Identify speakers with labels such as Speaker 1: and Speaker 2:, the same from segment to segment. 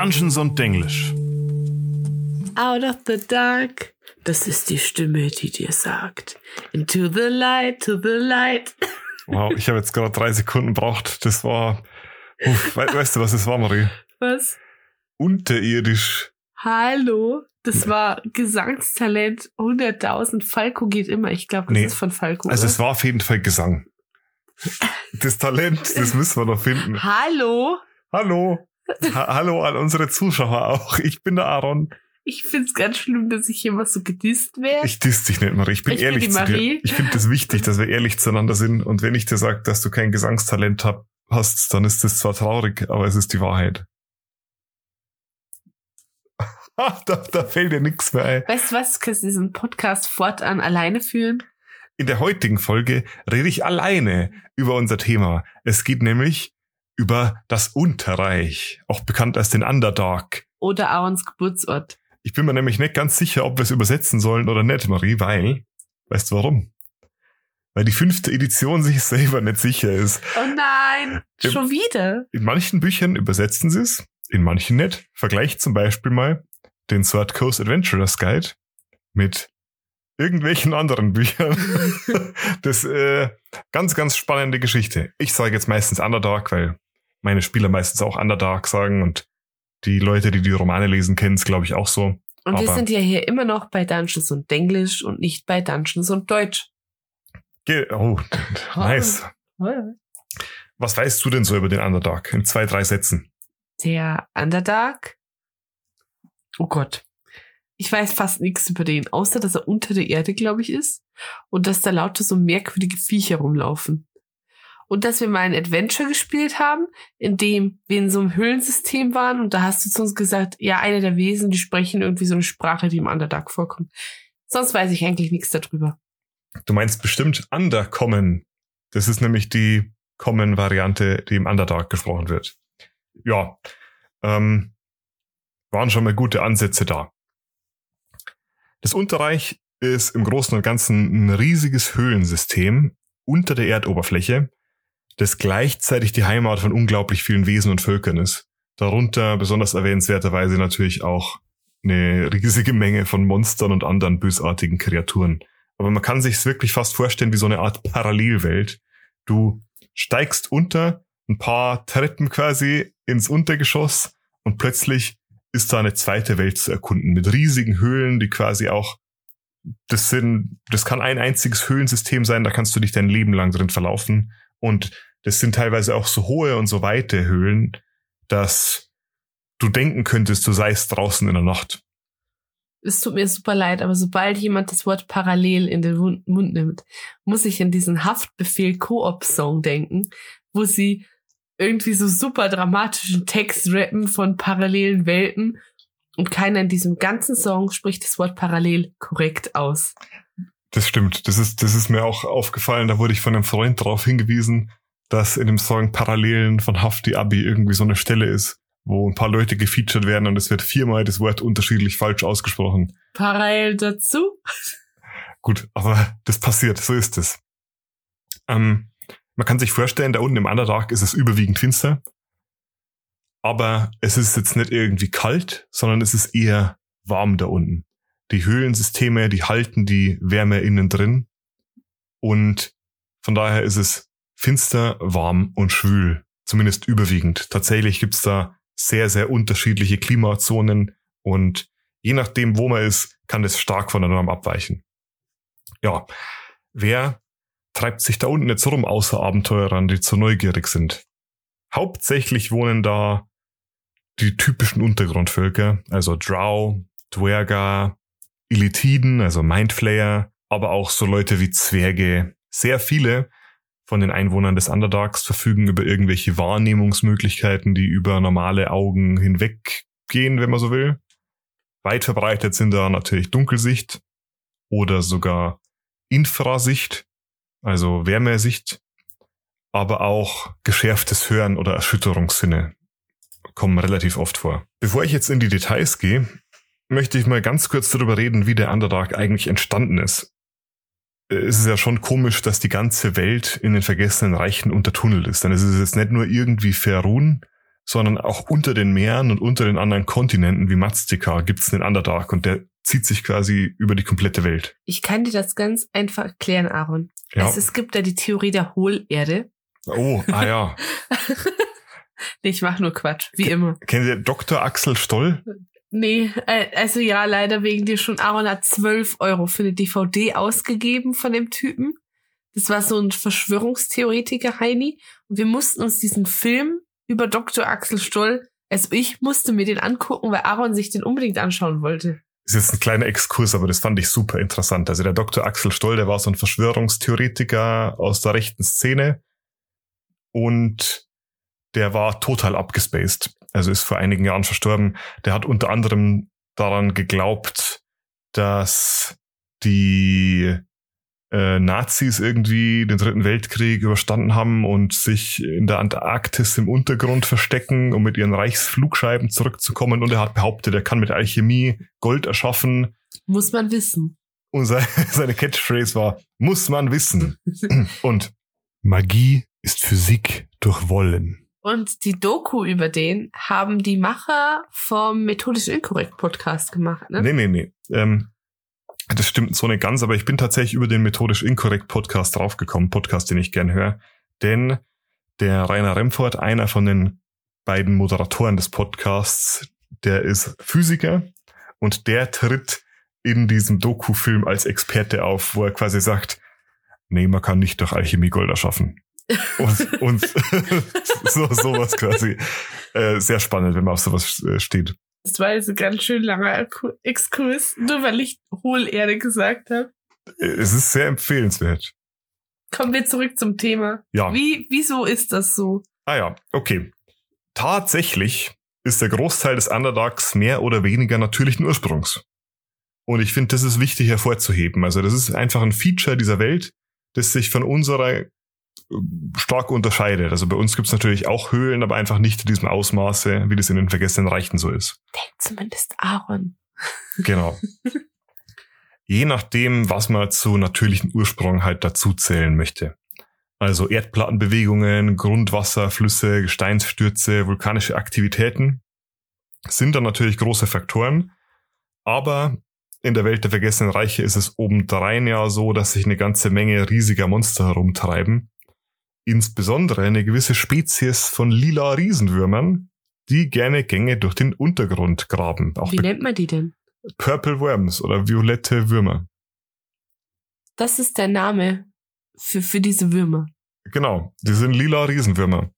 Speaker 1: Dungeons und Denglisch.
Speaker 2: Out of the dark. Das ist die Stimme, die dir sagt. Into the light, to the light.
Speaker 1: Wow, ich habe jetzt gerade drei Sekunden braucht. Das war. Uff, we weißt du, was das war, Marie?
Speaker 2: Was?
Speaker 1: Unterirdisch.
Speaker 2: Hallo? Das war Gesangstalent 100.000. Falco geht immer. Ich glaube, das
Speaker 1: Nee.
Speaker 2: ist von Falco.
Speaker 1: Also
Speaker 2: oder?
Speaker 1: es war auf jeden Fall Gesang. Das Talent, das müssen wir noch finden.
Speaker 2: Hallo?
Speaker 1: Hallo. Ha hallo an unsere Zuschauer auch. Ich bin der Aaron.
Speaker 2: Ich find's ganz schlimm, dass ich immer so gedisst werde.
Speaker 1: Ich diss dich nicht, Marie. Ich bin
Speaker 2: Ich bin
Speaker 1: ehrlich
Speaker 2: die
Speaker 1: zu
Speaker 2: Marie.
Speaker 1: dir. Ich finde es das wichtig, dass wir ehrlich zueinander sind. Und wenn ich dir sage, dass du kein Gesangstalent hab, hast, dann ist das zwar traurig, aber es ist die Wahrheit. da, da fällt dir nichts mehr ein.
Speaker 2: Weißt du was? Du kannst diesen Podcast fortan alleine führen.
Speaker 1: In der heutigen Folge rede ich alleine über unser Thema. Es geht nämlich über das Unterreich, auch bekannt als den Underdark.
Speaker 2: Oder Aarons Geburtsort.
Speaker 1: Ich bin mir nämlich nicht ganz sicher, ob wir es übersetzen sollen oder nicht, Marie, weil, weißt du warum? Weil die fünfte Edition sich selber nicht sicher ist.
Speaker 2: Oh nein, schon wieder.
Speaker 1: In manchen Büchern übersetzen sie es, in manchen nicht. Vergleich zum Beispiel mal den Sword Coast Adventurers Guide mit irgendwelchen anderen Büchern. das äh, ganz, ganz spannende Geschichte. Ich sage jetzt meistens Underdark, weil meine Spieler meistens auch Underdark sagen und die Leute, die die Romane lesen, kennen es, glaube ich, auch so.
Speaker 2: Und wir
Speaker 1: Aber-
Speaker 2: sind ja hier immer noch bei Dungeons und Denglisch und nicht bei Dungeons und Deutsch.
Speaker 1: Oh, nice. Was weißt du denn so über den Underdark? In zwei, drei Sätzen.
Speaker 2: Der Underdark. Oh Gott. Ich weiß fast nichts über den, außer dass er unter der Erde, glaube ich, ist. Und dass da lauter so merkwürdige Viecher rumlaufen. Und dass wir mal ein Adventure gespielt haben, in dem wir in so einem Höhlensystem waren und da hast du zu uns gesagt, ja, eine der Wesen, die sprechen irgendwie so eine Sprache, die im Underdark vorkommt. Sonst weiß ich eigentlich nichts darüber.
Speaker 1: Du meinst bestimmt Undercommon. Das ist nämlich die Common-Variante, die im Underdark gesprochen wird. Ja, ähm, waren schon mal gute Ansätze da. Das Unterreich ist im Großen und Ganzen ein riesiges Höhlensystem unter der Erdoberfläche, das gleichzeitig die Heimat von unglaublich vielen Wesen und Völkern ist. Darunter besonders erwähnenswerterweise natürlich auch eine riesige Menge von Monstern und anderen bösartigen Kreaturen. Aber man kann sich wirklich fast vorstellen wie so eine Art Parallelwelt. Du steigst unter ein paar Treppen quasi ins Untergeschoss und plötzlich ist da eine zweite Welt zu erkunden mit riesigen Höhlen, die quasi auch das sind, das kann ein einziges Höhlensystem sein, da kannst du dich dein Leben lang drin verlaufen und das sind teilweise auch so hohe und so weite Höhlen, dass du denken könntest, du seist draußen in der Nacht.
Speaker 2: Es tut mir super leid, aber sobald jemand das Wort parallel in den Mund- nimmt, muss ich an diesen Haftbefehl Koop-Song denken, wo sie irgendwie so super dramatischen Text rappen von parallelen Welten und keiner in diesem ganzen Song spricht das Wort parallel korrekt aus.
Speaker 1: Das stimmt. Das ist, das ist mir auch aufgefallen. Da wurde ich von einem Freund darauf hingewiesen, dass in dem Song Parallelen von Hafti Abi irgendwie so eine Stelle ist, wo ein paar Leute gefeatured werden und es wird viermal das Wort unterschiedlich falsch ausgesprochen.
Speaker 2: Parallel dazu?
Speaker 1: Gut, aber das passiert. So ist es. Ähm, man kann sich vorstellen, da unten im Underdark ist es überwiegend finster. Aber es ist jetzt nicht irgendwie kalt, sondern es ist eher warm da unten. Die Höhlensysteme, die halten die Wärme innen drin. Und von daher ist es finster, warm und schwül. Zumindest überwiegend. Tatsächlich gibt's da sehr, sehr unterschiedliche Klimazonen und je nachdem, wo man ist, kann das stark von der Norm abweichen. Ja, wer treibt sich da unten jetzt rum, außer Abenteurern, die zu neugierig sind? Hauptsächlich wohnen da die typischen Untergrundvölker, also Drow, Dwerga, Illithiden, also Mindflayer, aber auch so Leute wie Zwerge. Sehr viele von den Einwohnern des Underdarks verfügen über irgendwelche Wahrnehmungsmöglichkeiten, die über normale Augen hinweggehen, wenn man so will. Weit verbreitet sind da natürlich Dunkelsicht oder sogar Infrasicht, also Wärmesicht, aber auch geschärftes Hören oder Erschütterungssinne kommen relativ oft vor. Bevor ich jetzt in die Details gehe, möchte ich mal ganz kurz darüber reden, wie der Underdark eigentlich entstanden ist. Äh, Es ist ja schon komisch, dass die ganze Welt in den vergessenen Reichen untertunnelt ist. Dann ist es jetzt nicht nur irgendwie Ferun, sondern auch unter den Meeren und unter den anderen Kontinenten wie Maztica gibt es einen Underdark und der zieht sich quasi über die komplette Welt.
Speaker 2: Ich kann dir das ganz einfach erklären, Aaron.
Speaker 1: Ja.
Speaker 2: Es, es gibt da die Theorie der Hohlerde.
Speaker 1: Oh, ah ja.
Speaker 2: Nee, ich mache nur Quatsch, wie immer.
Speaker 1: Kennen Sie Dr. Axel Stoll?
Speaker 2: Nee, äh, also ja, leider wegen dir schon. Aaron hat 12 Euro für eine DVD ausgegeben von dem Typen. Das war so ein Verschwörungstheoretiker, Heini. Und wir mussten uns diesen Film über Dr. Axel Stoll, also ich musste mir den angucken, weil Aaron sich den unbedingt anschauen wollte.
Speaker 1: ist jetzt ein kleiner Exkurs, aber das fand ich super interessant. Also der Dr. Axel Stoll, der war so ein Verschwörungstheoretiker aus der rechten Szene und der war total abgespaced. Also ist vor einigen Jahren verstorben. Der hat unter anderem daran geglaubt, dass die äh, Nazis irgendwie den Dritten Weltkrieg überstanden haben und sich in der Antarktis im Untergrund verstecken, um mit ihren Reichsflugscheiben zurückzukommen. Und er hat behauptet, er kann mit Alchemie Gold erschaffen.
Speaker 2: Muss man wissen.
Speaker 1: Und se- seine Catchphrase war, muss man wissen. Und Magie ist Physik durch Wollen.
Speaker 2: Und die Doku über den haben die Macher vom Methodisch Inkorrekt Podcast gemacht, ne?
Speaker 1: Nee, nee, nee. Ähm, das stimmt so nicht ganz, aber ich bin tatsächlich über den Methodisch Inkorrekt Podcast draufgekommen, Podcast, den ich gern höre. Denn der Rainer Remford, einer von den beiden Moderatoren des Podcasts, der ist Physiker und der tritt in diesem Doku-Film als Experte auf, wo er quasi sagt, nee, man kann nicht durch Alchemie Gold erschaffen. Und, und so sowas quasi. Äh, sehr spannend, wenn man auf sowas äh, steht.
Speaker 2: Das war jetzt ein ganz schön langer Exkurs, nur weil ich Hohlerde gesagt habe.
Speaker 1: Äh, Es ist sehr empfehlenswert.
Speaker 2: Kommen wir zurück zum Thema.
Speaker 1: Ja.
Speaker 2: Wie, wieso ist das so?
Speaker 1: Ah ja, okay. Tatsächlich ist der Großteil des Underdarks mehr oder weniger natürlichen Ursprungs. Und ich finde, das ist wichtig hervorzuheben. Also das ist einfach ein Feature dieser Welt, das sich von unserer stark unterscheidet. Also bei uns gibt es natürlich auch Höhlen, aber einfach nicht in diesem Ausmaße, wie das in den vergessenen Reichen so ist.
Speaker 2: Denkt zumindest Aaron.
Speaker 1: Genau. Je nachdem, was man zu natürlichen Ursprung halt dazu zählen möchte. Also Erdplattenbewegungen, Grundwasser, Flüsse, Gesteinsstürze, vulkanische Aktivitäten sind dann natürlich große Faktoren. Aber in der Welt der vergessenen Reiche ist es obendrein ja so, dass sich eine ganze Menge riesiger Monster herumtreiben. Insbesondere eine gewisse Spezies von lila Riesenwürmern, die gerne Gänge durch den Untergrund graben. Auch
Speaker 2: Wie nennt man die denn?
Speaker 1: Purple Worms oder violette Würmer.
Speaker 2: Das ist der Name für, für diese Würmer.
Speaker 1: Genau, die sind lila Riesenwürmer.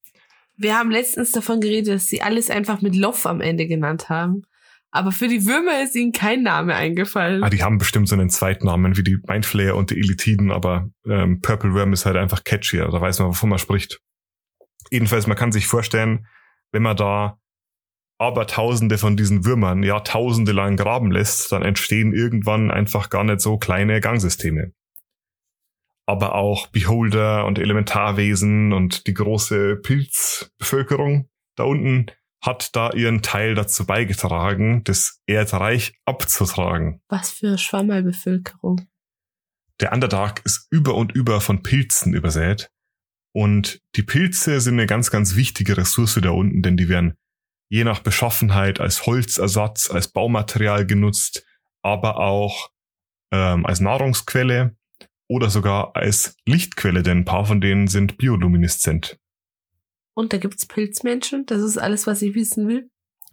Speaker 2: Wir haben letztens davon geredet, dass sie alles einfach mit Loff am Ende genannt haben. Aber für die Würmer ist ihnen kein Name eingefallen.
Speaker 1: Ah, die haben bestimmt so einen Zweitnamen wie die Mindflayer und die Elitiden, aber ähm, Purple Worm ist halt einfach catchier. Da weiß man, wovon man spricht. Jedenfalls, man kann sich vorstellen, wenn man da aber Tausende von diesen Würmern Jahrtausende lang graben lässt, dann entstehen irgendwann einfach gar nicht so kleine Gangsysteme. Aber auch Beholder und Elementarwesen und die große Pilzbevölkerung da unten hat da ihren Teil dazu beigetragen, das Erdreich abzutragen.
Speaker 2: Was für Schwammerlbevölkerung.
Speaker 1: Der Underdark ist über und über von Pilzen übersät. Und die Pilze sind eine ganz, ganz wichtige Ressource da unten, denn die werden je nach Beschaffenheit als Holzersatz, als Baumaterial genutzt, aber auch ähm, als Nahrungsquelle oder sogar als Lichtquelle, denn ein paar von denen sind biolumineszent.
Speaker 2: Und da gibt's Pilzmenschen. Das ist alles, was ich wissen will.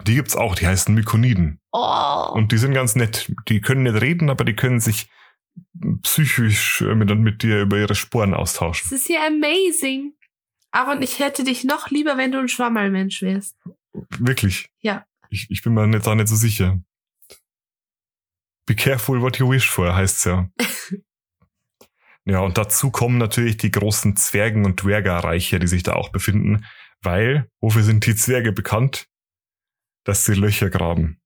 Speaker 1: Die gibt's auch, die heißen Mykoniden.
Speaker 2: Oh.
Speaker 1: Und die sind ganz nett. Die können nicht reden, aber die können sich psychisch äh, mit, mit dir über ihre Sporen austauschen.
Speaker 2: das ist ja amazing. Aaron, ich hätte dich noch lieber, wenn du ein Schwammerlmensch wärst.
Speaker 1: Wirklich.
Speaker 2: Ja.
Speaker 1: Ich, ich bin mir nicht, da nicht so sicher. Be careful what you wish for, heißt's ja. ja, und dazu kommen natürlich die großen Zwergen- und Dwergerreiche, die sich da auch befinden, weil, wofür sind die Zwerge bekannt? Dass sie Löcher graben.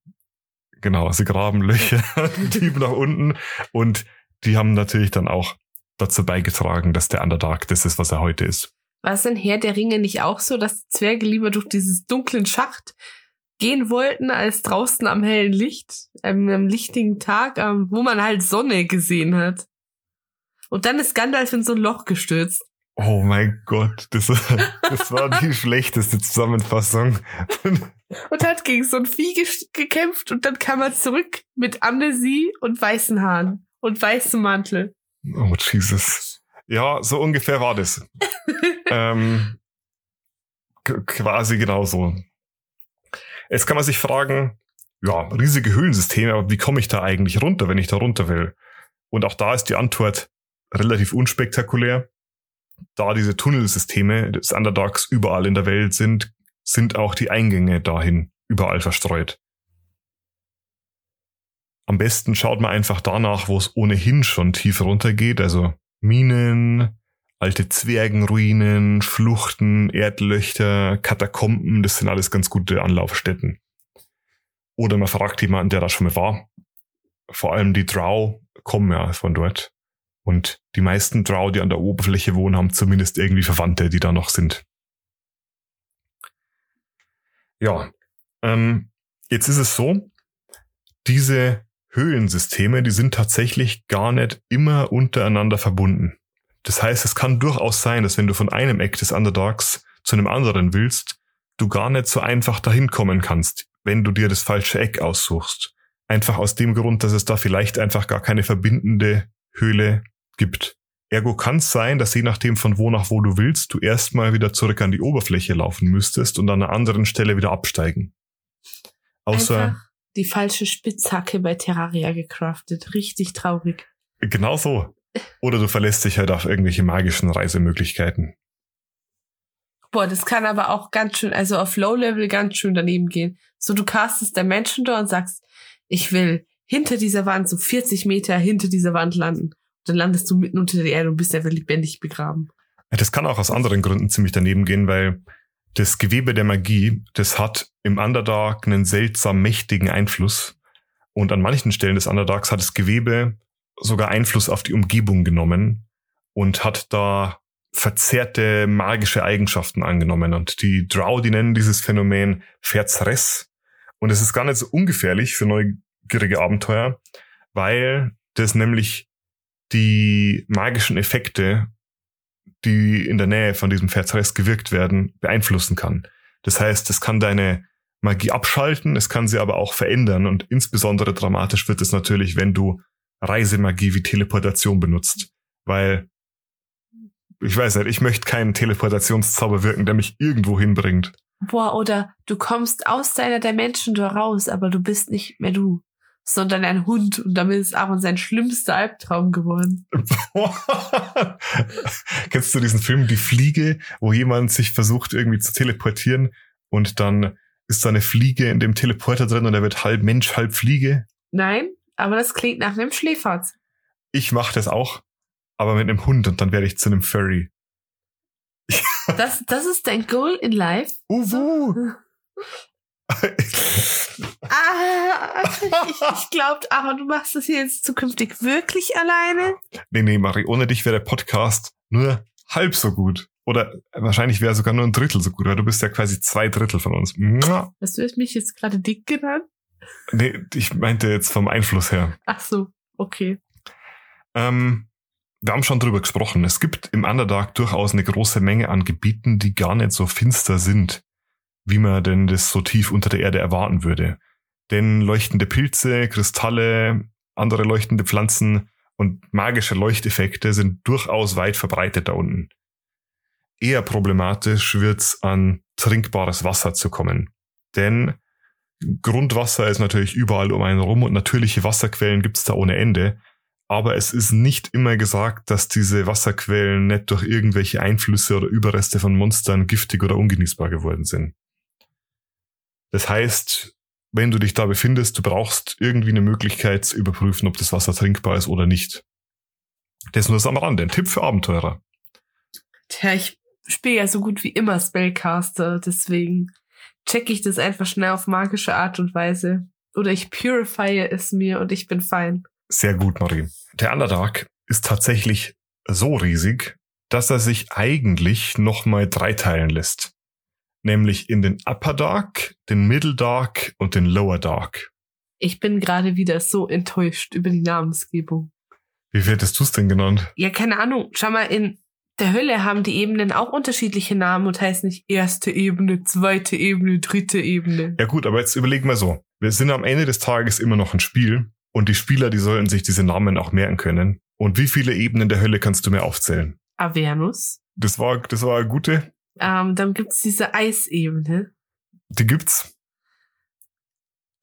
Speaker 1: Genau, sie graben Löcher tief nach unten und die haben natürlich dann auch dazu beigetragen, dass der Underdark das ist, was er heute ist.
Speaker 2: War es denn Herr der Ringe nicht auch so, dass Zwerge lieber durch dieses dunklen Schacht gehen wollten, als draußen am hellen Licht, ähm, am lichtigen Tag, ähm, wo man halt Sonne gesehen hat? Und dann ist Gandalf in so ein Loch gestürzt.
Speaker 1: Oh mein Gott, das, das war die schlechteste Zusammenfassung.
Speaker 2: Und hat gegen so ein Vieh gekämpft und dann kam er zurück mit Amnesie und weißen Haaren und weißem Mantel.
Speaker 1: Oh Jesus. Ja, so ungefähr war das. ähm, quasi genauso. Jetzt kann man sich fragen, ja, riesige Höhlensysteme, aber wie komme ich da eigentlich runter, wenn ich da runter will? Und auch da ist die Antwort relativ unspektakulär. Da diese Tunnelsysteme des Underdogs überall in der Welt sind, sind auch die Eingänge dahin überall verstreut. Am besten schaut man einfach danach, wo es ohnehin schon tief runtergeht, also Minen, alte Zwergenruinen, Schluchten, Erdlöcher, Katakomben, das sind alles ganz gute Anlaufstätten. Oder man fragt jemanden, der da schon mal war. Vor allem die Drow kommen ja von dort. Und die meisten Drow, die an der Oberfläche wohnen, haben zumindest irgendwie Verwandte, die da noch sind. Ja, ähm, jetzt ist es so, diese Höhlensysteme, die sind tatsächlich gar nicht immer untereinander verbunden. Das heißt, es kann durchaus sein, dass wenn du von einem Eck des Underdogs zu einem anderen willst, du gar nicht so einfach dahin kommen kannst, wenn du dir das falsche Eck aussuchst. Einfach aus dem Grund, dass es da vielleicht einfach gar keine verbindende Höhle gibt. Ergo kann es sein, dass je nachdem von wo nach wo du willst, du erstmal wieder zurück an die Oberfläche laufen müsstest und an einer anderen Stelle wieder absteigen.
Speaker 2: Außer Einfach die falsche Spitzhacke bei Terraria gecraftet. Richtig traurig.
Speaker 1: Genau so. Oder du verlässt dich halt auf irgendwelche magischen Reisemöglichkeiten.
Speaker 2: Boah, das kann aber auch ganz schön, also auf Low-Level ganz schön daneben gehen. So, du castest der Menschen da und sagst, ich will hinter dieser Wand, so 40 Meter hinter dieser Wand landen dann landest du mitten unter der Erde und bist einfach lebendig begraben.
Speaker 1: Das kann auch aus anderen Gründen ziemlich daneben gehen, weil das Gewebe der Magie, das hat im Underdark einen seltsam mächtigen Einfluss. Und an manchen Stellen des Underdarks hat das Gewebe sogar Einfluss auf die Umgebung genommen und hat da verzerrte magische Eigenschaften angenommen. Und die Drow, die nennen dieses Phänomen Verzress. Und es ist gar nicht so ungefährlich für neugierige Abenteuer, weil das nämlich die magischen Effekte, die in der Nähe von diesem Verzeiß gewirkt werden, beeinflussen kann. Das heißt, es kann deine Magie abschalten, es kann sie aber auch verändern und insbesondere dramatisch wird es natürlich, wenn du Reisemagie wie Teleportation benutzt, weil ich weiß nicht, ich möchte keinen Teleportationszauber wirken, der mich irgendwo hinbringt.
Speaker 2: Boah, oder du kommst aus deiner Dimension raus, aber du bist nicht mehr du sondern ein Hund. Und damit ist Aaron sein schlimmster Albtraum geworden.
Speaker 1: Kennst du diesen Film Die Fliege, wo jemand sich versucht irgendwie zu teleportieren und dann ist da eine Fliege in dem Teleporter drin und er wird halb Mensch, halb Fliege?
Speaker 2: Nein, aber das klingt nach einem Schläferz.
Speaker 1: Ich mache das auch, aber mit einem Hund und dann werde ich zu einem Furry.
Speaker 2: das, das ist dein Goal in life?
Speaker 1: Uwu.
Speaker 2: ah, ich, ich glaube, aber du machst das hier jetzt zukünftig wirklich alleine?
Speaker 1: Nee, nee, Marie, ohne dich wäre der Podcast nur halb so gut. Oder wahrscheinlich wäre sogar nur ein Drittel so gut, weil du bist ja quasi zwei Drittel von uns.
Speaker 2: Hast du mich jetzt gerade dick genannt?
Speaker 1: Nee, ich meinte jetzt vom Einfluss her.
Speaker 2: Ach so, okay.
Speaker 1: Ähm, wir haben schon drüber gesprochen. Es gibt im Underdark durchaus eine große Menge an Gebieten, die gar nicht so finster sind wie man denn das so tief unter der Erde erwarten würde. Denn leuchtende Pilze, Kristalle, andere leuchtende Pflanzen und magische Leuchteffekte sind durchaus weit verbreitet da unten. Eher problematisch wird's an trinkbares Wasser zu kommen. Denn Grundwasser ist natürlich überall um einen rum und natürliche Wasserquellen gibt's da ohne Ende. Aber es ist nicht immer gesagt, dass diese Wasserquellen nicht durch irgendwelche Einflüsse oder Überreste von Monstern giftig oder ungenießbar geworden sind. Das heißt, wenn du dich da befindest, du brauchst irgendwie eine Möglichkeit zu überprüfen, ob das Wasser trinkbar ist oder nicht. Das ist nur das am Rande. Ein Tipp für Abenteurer.
Speaker 2: Tja, ich spiele ja so gut wie immer Spellcaster, deswegen checke ich das einfach schnell auf magische Art und Weise. Oder ich purifye es mir und ich bin fein.
Speaker 1: Sehr gut, Marie. Der Underdark ist tatsächlich so riesig, dass er sich eigentlich nochmal dreiteilen lässt nämlich in den Upper Dark, den Middle Dark und den Lower Dark.
Speaker 2: Ich bin gerade wieder so enttäuscht über die Namensgebung.
Speaker 1: Wie hättest du es denn genannt?
Speaker 2: Ja, keine Ahnung. Schau mal, in der Hölle haben die Ebenen auch unterschiedliche Namen und heißt nicht erste Ebene, zweite Ebene, dritte Ebene.
Speaker 1: Ja gut, aber jetzt überlegen wir so. Wir sind am Ende des Tages immer noch ein Spiel und die Spieler, die sollten sich diese Namen auch merken können. Und wie viele Ebenen der Hölle kannst du mir aufzählen?
Speaker 2: Avernus.
Speaker 1: Das war, das war eine gute.
Speaker 2: Ähm, dann gibt's diese Eisebene.
Speaker 1: Die gibt's.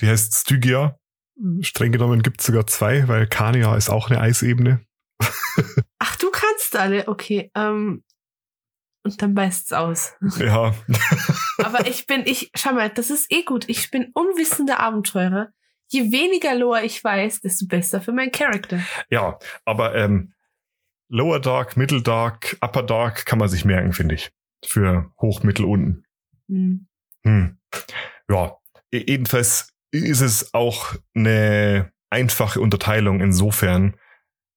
Speaker 1: Die heißt Stygia. Streng genommen gibt's sogar zwei, weil Kania ist auch eine Eisebene.
Speaker 2: Ach, du kannst alle, okay. Ähm, und dann beißt's aus.
Speaker 1: Ja.
Speaker 2: Aber ich bin, ich, schau mal, das ist eh gut. Ich bin unwissender Abenteurer. Je weniger Lore ich weiß, desto besser für meinen Charakter.
Speaker 1: ja, aber ähm, Lower Dark, Middle Dark, Upper Dark kann man sich merken, finde ich. Für hoch, mittel, unten.
Speaker 2: Hm.
Speaker 1: Hm. Ja, e- jedenfalls ist es auch eine einfache Unterteilung insofern,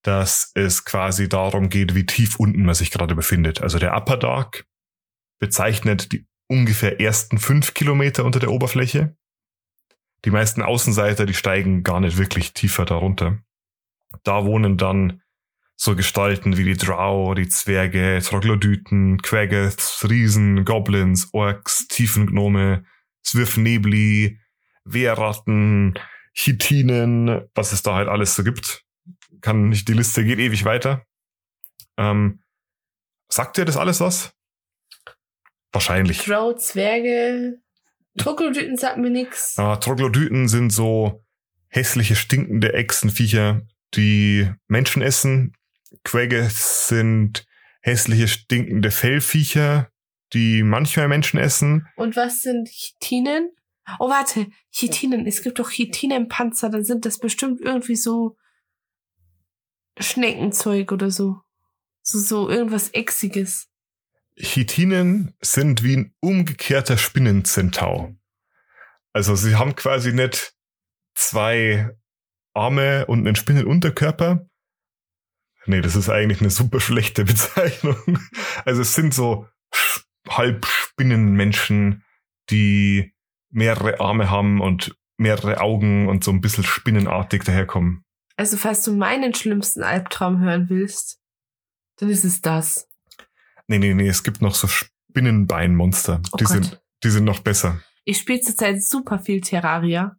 Speaker 1: dass es quasi darum geht, wie tief unten man sich gerade befindet. Also der Upper Dark bezeichnet die ungefähr ersten fünf Kilometer unter der Oberfläche. Die meisten Außenseiter, die steigen gar nicht wirklich tiefer darunter. Da wohnen dann so Gestalten wie die Drow, die Zwerge, Troglodyten, Quaggoths, Riesen, Goblins, Orks, Tiefengnome, Zwirfnebli, Wehrratten, Chitinen, was es da halt alles so gibt. Kann nicht, die Liste geht ewig weiter. Ähm, sagt dir das alles was? Wahrscheinlich.
Speaker 2: Drow, Zwerge, Troglodyten sagt mir nix.
Speaker 1: Ah, Troglodyten sind so hässliche, stinkende Echsenviecher, die Menschen essen. Quaggoths sind hässliche, stinkende Fellviecher, die manchmal Menschen essen.
Speaker 2: Und was sind Chitinen? Oh, warte, Chitinen. Es gibt doch Chitinenpanzer, dann sind das bestimmt irgendwie so Schneckenzeug oder so. So, so irgendwas Exiges.
Speaker 1: Chitinen sind wie ein umgekehrter Spinnenzentau. Also sie haben quasi nicht zwei Arme und einen Spinnenunterkörper. Nee, das ist eigentlich eine super schlechte Bezeichnung. Also es sind so Sch- Halbspinnenmenschen, die mehrere Arme haben und mehrere Augen und so ein bisschen spinnenartig daherkommen.
Speaker 2: Also, falls du meinen schlimmsten Albtraum hören willst, dann ist es das.
Speaker 1: Nee, nee, nee, es gibt noch so Spinnenbeinmonster.
Speaker 2: Oh
Speaker 1: die,
Speaker 2: Gott.
Speaker 1: sind, die sind noch besser.
Speaker 2: Ich spiele zurzeit super viel Terraria.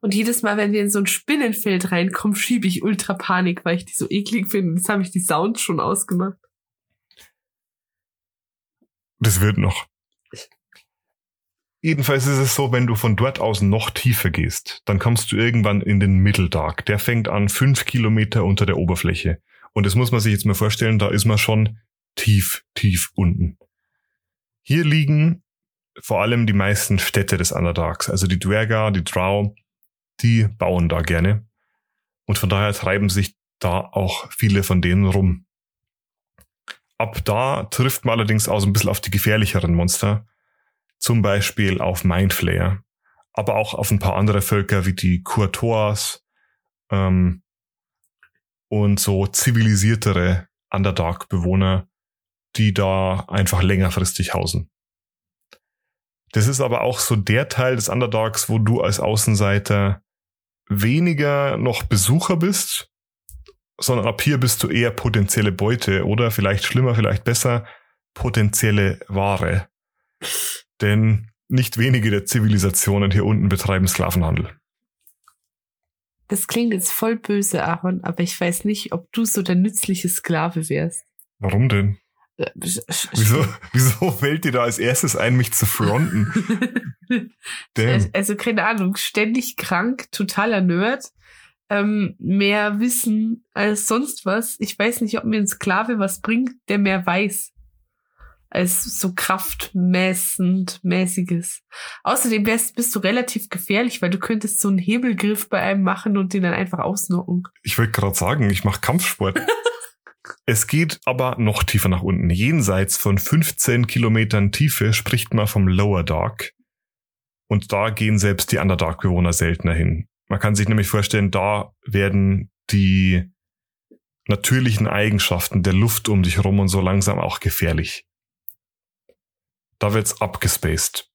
Speaker 2: Und jedes Mal, wenn wir in so ein Spinnenfeld reinkommen, schiebe ich ultra Panik, weil ich die so eklig finde. Jetzt habe ich die Sounds schon ausgemacht.
Speaker 1: Das wird noch. Jedenfalls ist es so, wenn du von dort aus noch tiefer gehst, dann kommst du irgendwann in den Mitteldark. Der fängt an fünf Kilometer unter der Oberfläche. Und das muss man sich jetzt mal vorstellen, da ist man schon tief, tief unten. Hier liegen vor allem die meisten Städte des Underdarks. Also die Dwergar, die Drow, die bauen da gerne. Und von daher treiben sich da auch viele von denen rum. Ab da trifft man allerdings auch so ein bisschen auf die gefährlicheren Monster. Zum Beispiel auf Mindflayer, aber auch auf ein paar andere Völker wie die Kurtoas ähm, und so zivilisiertere Underdark-Bewohner, die da einfach längerfristig hausen. Das ist aber auch so der Teil des Underdarks, wo du als Außenseiter weniger noch Besucher bist, sondern ab hier bist du eher potenzielle Beute oder vielleicht schlimmer, vielleicht besser, potenzielle Ware. Denn nicht wenige der Zivilisationen hier unten betreiben Sklavenhandel.
Speaker 2: Das klingt jetzt voll böse, Aaron, aber ich weiß nicht, ob du so der nützliche Sklave wärst.
Speaker 1: Warum denn?
Speaker 2: Äh,
Speaker 1: Wieso, wieso fällt dir da als erstes ein, mich zu fronten? Damn.
Speaker 2: Also keine Ahnung, ständig krank, totaler Nerd, ähm, mehr Wissen als sonst was. Ich weiß nicht, ob mir ein Sklave was bringt, der mehr weiß als so kraftmessend mäßiges. Außerdem wärst, bist du relativ gefährlich, weil du könntest so einen Hebelgriff bei einem machen und den dann einfach ausnocken.
Speaker 1: Ich wollte gerade sagen, ich mache Kampfsport. es geht aber noch tiefer nach unten. Jenseits von 15 Kilometern Tiefe spricht man vom Lower Dark. Und da gehen selbst die Underdark-Bewohner seltener hin. Man kann sich nämlich vorstellen, da werden die natürlichen Eigenschaften der Luft um dich rum und so langsam auch gefährlich. Da wird's abgespaced.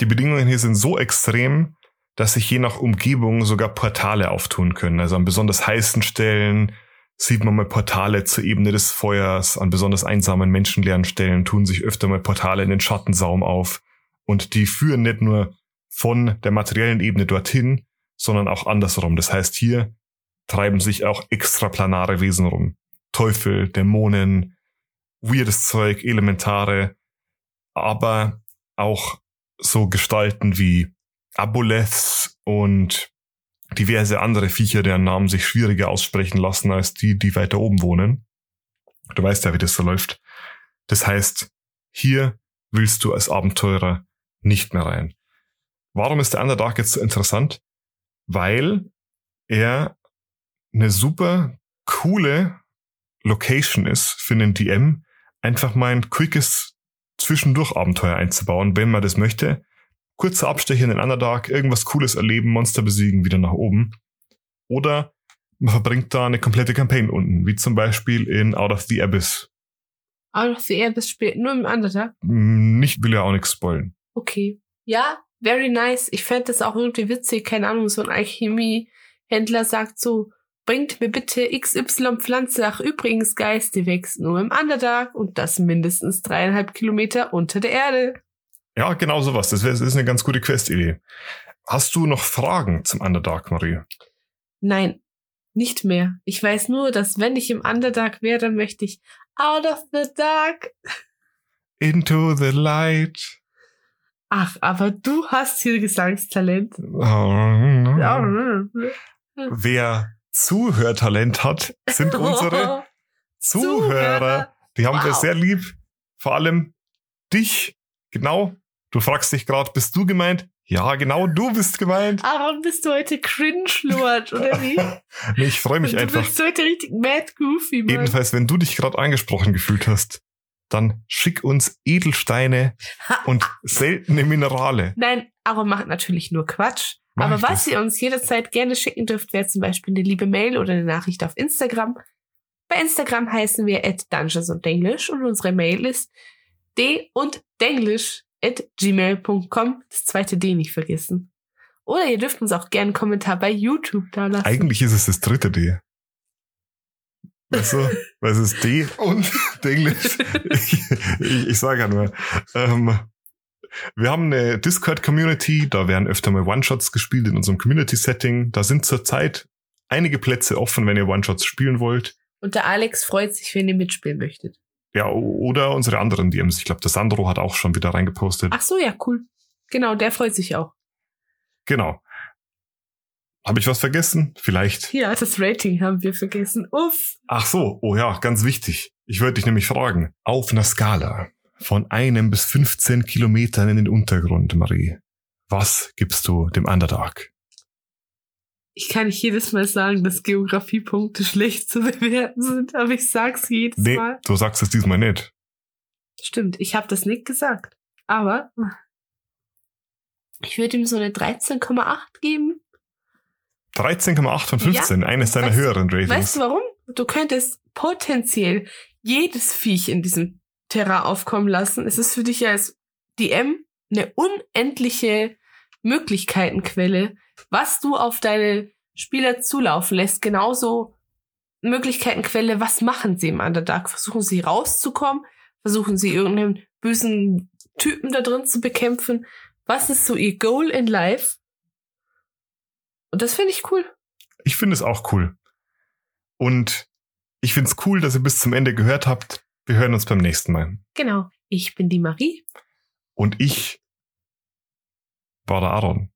Speaker 1: Die Bedingungen hier sind so extrem, dass sich je nach Umgebung sogar Portale auftun können. Also an besonders heißen Stellen sieht man mal Portale zur Ebene des Feuers. An besonders einsamen, menschenleeren Stellen tun sich öfter mal Portale in den Schattensaum auf. Und die führen nicht nur von der materiellen Ebene dorthin, sondern auch andersrum. Das heißt, hier treiben sich auch extraplanare Wesen rum. Teufel, Dämonen, weirdes Zeug, Elementare, aber auch so Gestalten wie Aboleths und diverse andere Viecher, deren Namen sich schwieriger aussprechen lassen als die, die weiter oben wohnen. Du weißt ja, wie das so läuft. Das heißt, hier willst du als Abenteurer nicht mehr rein. Warum ist der Underdark jetzt so interessant? Weil er eine super coole Location ist für einen DM, einfach mal ein quickes Zwischendurch-Abenteuer einzubauen, wenn man das möchte. Kurzer Abstecher in den Underdark, irgendwas Cooles erleben, Monster besiegen, wieder nach oben. Oder man verbringt da eine komplette Campaign unten, wie zum Beispiel in Out of the Abyss.
Speaker 2: Out of the Abyss spielt nur im Underdark?
Speaker 1: Hm, nicht, will ja auch nichts spoilen.
Speaker 2: Okay. Ja, very nice. Ich fände das auch irgendwie witzig. Keine Ahnung, so ein Alchemie-Händler sagt so, bringt mir bitte XY Pflanze. Ach, übrigens, Geist, die wächst nur im Underdark und das mindestens dreieinhalb Kilometer unter der Erde.
Speaker 1: Ja, genau sowas. Das, wär, das ist eine ganz gute Quest-Idee. Hast du noch Fragen zum Underdark, Marie?
Speaker 2: Nein, nicht mehr. Ich weiß nur, dass wenn ich im Underdark wäre, dann möchte ich out of the dark.
Speaker 1: Into the light.
Speaker 2: Ach, aber du hast hier Gesangstalent.
Speaker 1: Wer Zuhörtalent hat, sind unsere Zuhörer. Die haben wow. wir sehr lieb. Vor allem dich. Genau. Du fragst dich gerade, bist du gemeint? Ja, genau, du bist gemeint.
Speaker 2: Aaron, bist du heute Cringe-Lord, oder wie?
Speaker 1: nee, ich freue mich
Speaker 2: du
Speaker 1: einfach.
Speaker 2: Du bist heute richtig mad goofy, Mann.
Speaker 1: Jedenfalls, wenn du dich gerade angesprochen gefühlt hast, dann schick uns Edelsteine und seltene Minerale.
Speaker 2: Nein, Aaron macht natürlich nur Quatsch. Mach Aber was das? ihr uns jederzeit gerne schicken dürft, wäre zum Beispiel eine liebe Mail oder eine Nachricht auf Instagram. Bei Instagram heißen wir at Dungeons und Denglish und unsere Mail ist d und denglish at gmail.com. Das zweite D nicht vergessen. Oder ihr dürft uns auch gerne einen Kommentar bei YouTube da lassen.
Speaker 1: Eigentlich ist es das dritte D. Weißt du, weil es ist D und Englisch. Ich, ich, ich sage ja nur. Ähm, wir haben eine Discord-Community, da werden öfter mal One-Shots gespielt in unserem Community-Setting. Da sind zurzeit einige Plätze offen, wenn ihr One-Shots spielen wollt.
Speaker 2: Und der Alex freut sich, wenn ihr mitspielen möchtet.
Speaker 1: Ja, oder unsere anderen DMs. Ich glaube, der Sandro hat auch schon wieder reingepostet.
Speaker 2: Ach so, ja, cool. Genau, der freut sich auch.
Speaker 1: Genau. Habe ich was vergessen? Vielleicht.
Speaker 2: Ja, das Rating haben wir vergessen. Uff.
Speaker 1: Ach so, oh ja, ganz wichtig. Ich wollte dich nämlich fragen. Auf einer Skala von einem bis 15 Kilometern in den Untergrund, Marie. Was gibst du dem Underdark?
Speaker 2: Ich kann nicht jedes Mal sagen, dass Geografiepunkte schlecht zu bewerten sind, aber ich sag's jedes
Speaker 1: nee,
Speaker 2: Mal.
Speaker 1: du sagst es diesmal nicht.
Speaker 2: Stimmt, ich habe das nicht gesagt. Aber ich würde ihm so eine 13,8 geben.
Speaker 1: 13,8 von 15, ja, eines deiner
Speaker 2: weißt,
Speaker 1: höheren Ratings.
Speaker 2: Weißt du warum? Du könntest potenziell jedes Viech in diesem Terra aufkommen lassen. Es ist für dich als DM eine unendliche Möglichkeitenquelle, was du auf deine Spieler zulaufen lässt. Genauso Möglichkeitenquelle, was machen sie im Underdark? Versuchen sie rauszukommen? Versuchen sie irgendeinen bösen Typen da drin zu bekämpfen? Was ist so ihr Goal in Life? Und das finde ich cool.
Speaker 1: Ich finde es auch cool. Und ich finde es cool, dass ihr bis zum Ende gehört habt. Wir hören uns beim nächsten Mal.
Speaker 2: Genau. Ich bin die Marie.
Speaker 1: Und ich war der.